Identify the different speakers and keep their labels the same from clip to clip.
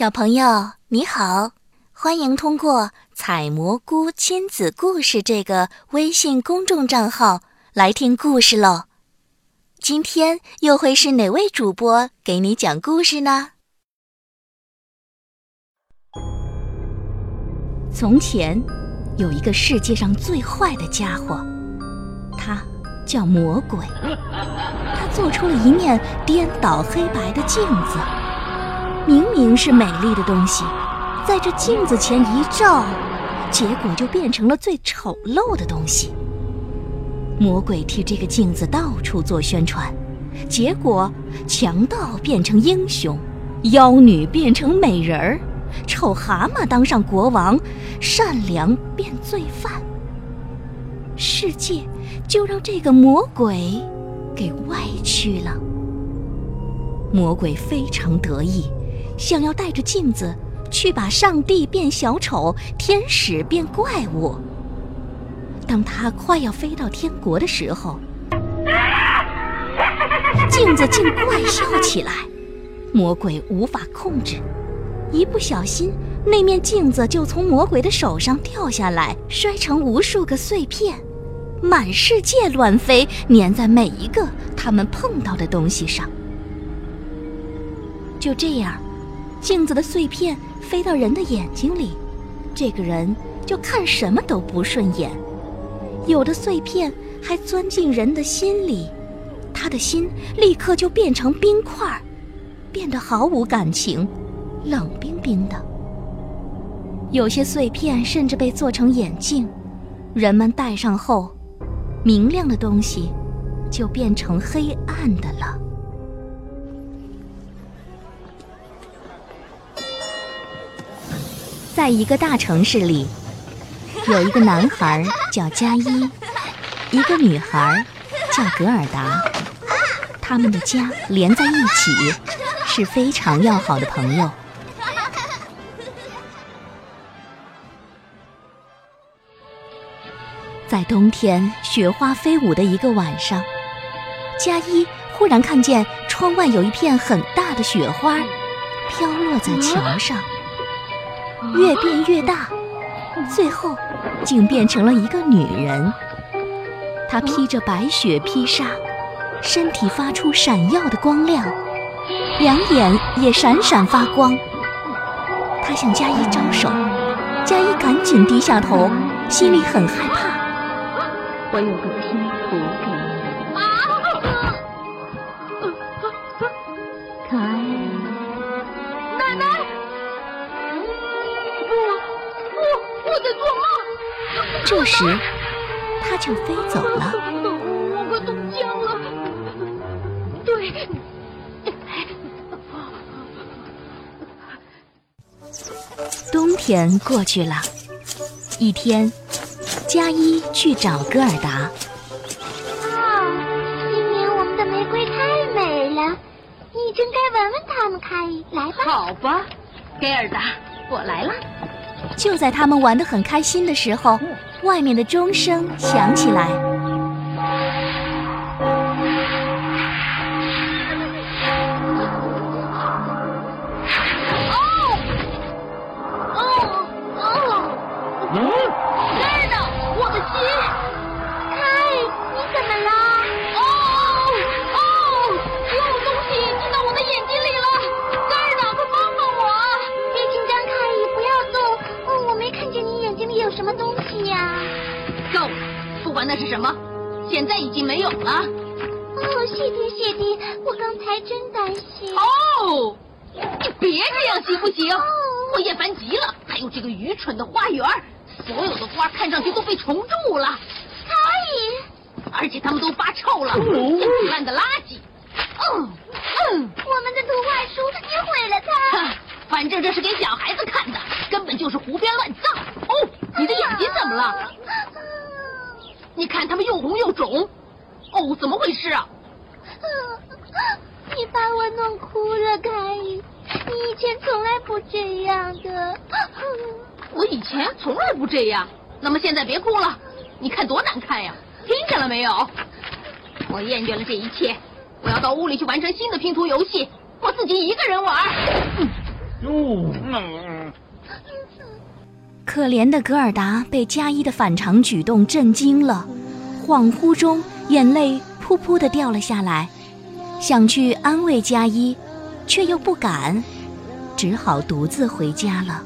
Speaker 1: 小朋友你好，欢迎通过“采蘑菇亲子故事”这个微信公众账号来听故事喽。今天又会是哪位主播给你讲故事呢？从前，有一个世界上最坏的家伙，他叫魔鬼。他做出了一面颠倒黑白的镜子。明明是美丽的东西，在这镜子前一照，结果就变成了最丑陋的东西。魔鬼替这个镜子到处做宣传，结果强盗变成英雄，妖女变成美人儿，丑蛤蟆当上国王，善良变罪犯。世界就让这个魔鬼给歪曲了。魔鬼非常得意。想要带着镜子去把上帝变小丑，天使变怪物。当他快要飞到天国的时候，镜子竟怪笑起来，魔鬼无法控制，一不小心，那面镜子就从魔鬼的手上掉下来，摔成无数个碎片，满世界乱飞，粘在每一个他们碰到的东西上。就这样。镜子的碎片飞到人的眼睛里，这个人就看什么都不顺眼。有的碎片还钻进人的心里，他的心立刻就变成冰块，变得毫无感情，冷冰冰的。有些碎片甚至被做成眼镜，人们戴上后，明亮的东西就变成黑暗的了。在一个大城市里，有一个男孩叫加一，一个女孩叫格尔达，他们的家连在一起，是非常要好的朋友。在冬天雪花飞舞的一个晚上，加一忽然看见窗外有一片很大的雪花，飘落在桥上。越变越大，最后竟变成了一个女人。她披着白雪披纱，身体发出闪耀的光亮，两眼也闪闪发光。她向佳一招手，佳一赶紧低下头，心里很害怕。
Speaker 2: 我有个拼图
Speaker 1: 这时，它就飞走了。
Speaker 3: 我快冻僵了。对。
Speaker 1: 冬天过去了，一天，佳一去找戈尔达。
Speaker 4: 啊，今年我们的玫瑰太美了，你真该闻闻它们，开，来吧。
Speaker 3: 好吧，戈尔达，我来了。
Speaker 1: 就在他们玩得很开心的时候，外面的钟声响起来。
Speaker 3: 是什么？现在已经没有了。哦，
Speaker 4: 谢天谢地，我刚才真担心。
Speaker 3: 哦，你别这样行不行？我厌烦极了。还有这个愚蠢的花园，所有的花看上去都被虫蛀了。
Speaker 4: 可以。
Speaker 3: 而且他们都发臭了，像腐烂的垃圾。嗯
Speaker 4: 嗯。我们的图画书，你毁了它。
Speaker 3: 反正这是给小孩子看的，根本就是胡编乱造。哦，你的眼睛怎么了？你看他们又红又肿，哦，怎么回事啊？
Speaker 4: 你把我弄哭了，凯伊。你以前从来不这样的。
Speaker 3: 我以前从来不这样。那么现在别哭了，你看多难看呀！听见了没有？我厌倦了这一切，我要到屋里去完成新的拼图游戏，我自己一个人玩。
Speaker 5: 哟，
Speaker 1: 可怜的格尔达被加伊的反常举动震惊了，恍惚中眼泪噗噗地掉了下来，想去安慰加伊，却又不敢，只好独自回家了。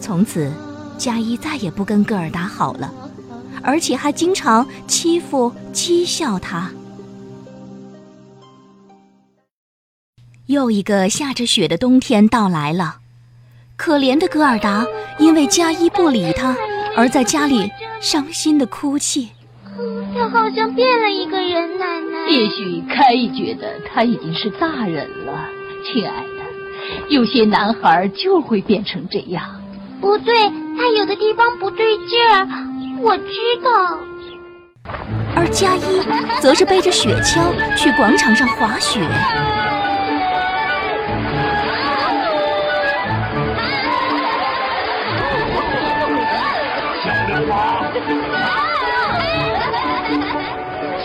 Speaker 1: 从此，加伊再也不跟格尔达好了，而且还经常欺负、讥笑他。又一个下着雪的冬天到来了。可怜的戈尔达因为加伊不理他，而在家里伤心的哭泣。
Speaker 4: 他好像变了一个人，奶奶。
Speaker 2: 也许开伊觉得他已经是大人了，亲爱的，有些男孩就会变成这样。
Speaker 4: 不对，他有的地方不对劲儿，我知道。
Speaker 1: 而加一则是背着雪橇去广场上滑雪。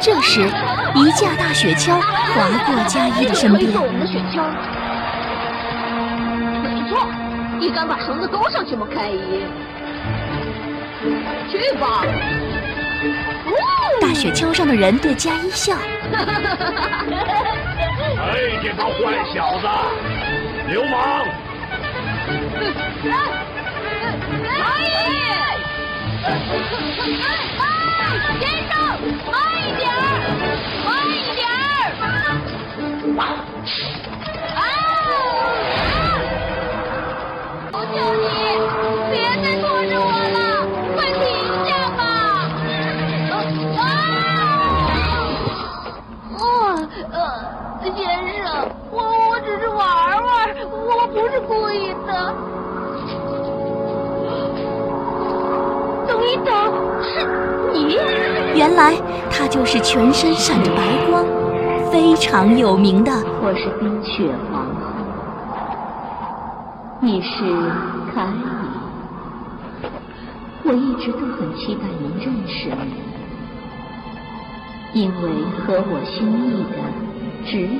Speaker 1: 这时，一架大雪橇划过加一的身边。
Speaker 3: 我们的雪橇。没错，你敢把绳子勾上去吗，凯伊？去吧。
Speaker 1: 大雪橇上的人对加一笑。
Speaker 5: 哎，这帮坏小子，流氓！
Speaker 3: 凯伊！先生，慢一点，慢一点儿！啊！求求你，别再拖着我了，快停下吧！啊！哦，呃，先生，我我只是玩玩，我不是故意的。等一等，是？
Speaker 1: 原来他就是全身闪着白光、非常有名的。
Speaker 2: 我是冰雪皇后，你是凯里。我一直都很期待能认识你，因为合我心意的只有你。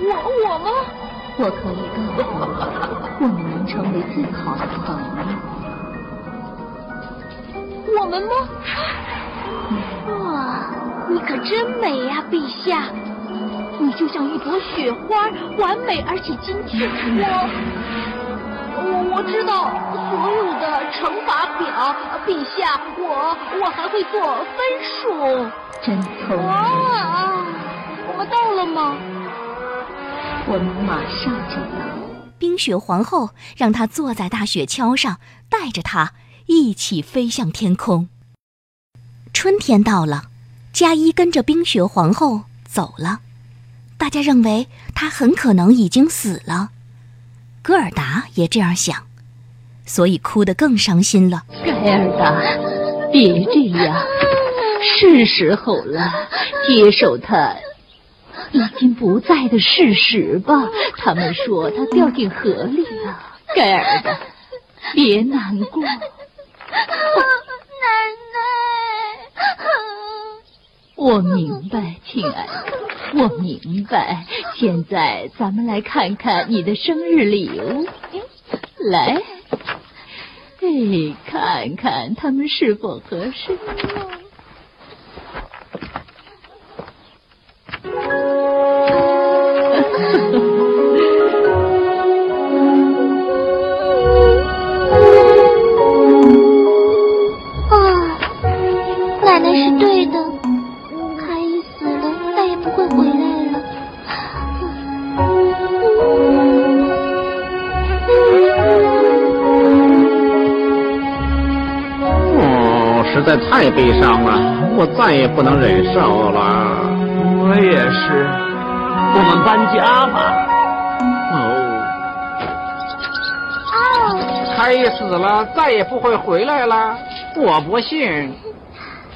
Speaker 3: 我我吗？
Speaker 2: 我可以告诉你，我们能成为最好的朋友。
Speaker 3: 我们吗？哇，你可真美呀，陛下！你就像一朵雪花，完美而且精致。我我我知道所有的乘法表，陛下，我我还会做分数。
Speaker 2: 真聪明！
Speaker 3: 啊，我们到了吗？
Speaker 2: 我们马上就到。
Speaker 1: 冰雪皇后让他坐在大雪橇上，带着他一起飞向天空。春天到了，加伊跟着冰雪皇后走了。大家认为他很可能已经死了，戈尔达也这样想，所以哭得更伤心了。
Speaker 2: 盖尔达，别这样，是时候了，接受他已经不在的事实吧。他们说他掉进河里了。盖尔达，别难过。
Speaker 4: 奶奶，
Speaker 2: 我明白，亲爱的，我明白。现在咱们来看看你的生日礼物，来，哎，看看他们是否合适。
Speaker 6: 实在太悲伤了，我再也不能忍受了。
Speaker 5: 我也是。我们搬家吧。
Speaker 6: 哦，
Speaker 4: 哦，
Speaker 6: 开死了，再也不会回来了。我不信。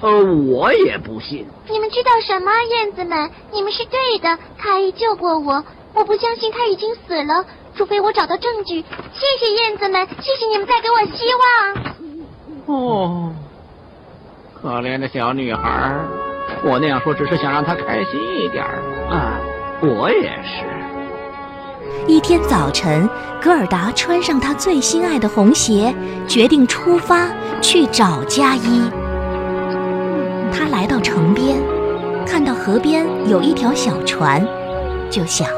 Speaker 5: 呃，我也不信。
Speaker 4: 你们知道什么，燕子们？你们是对的，凯伊救过我。我不相信他已经死了，除非我找到证据。谢谢燕子们，谢谢你们带给我希望。
Speaker 6: 哦，可怜的小女孩，我那样说只是想让她开心一点。
Speaker 5: 啊，我也是。
Speaker 1: 一天早晨，格尔达穿上他最心爱的红鞋，决定出发去找佳伊。他来到城边，看到河边有一条小船，就想。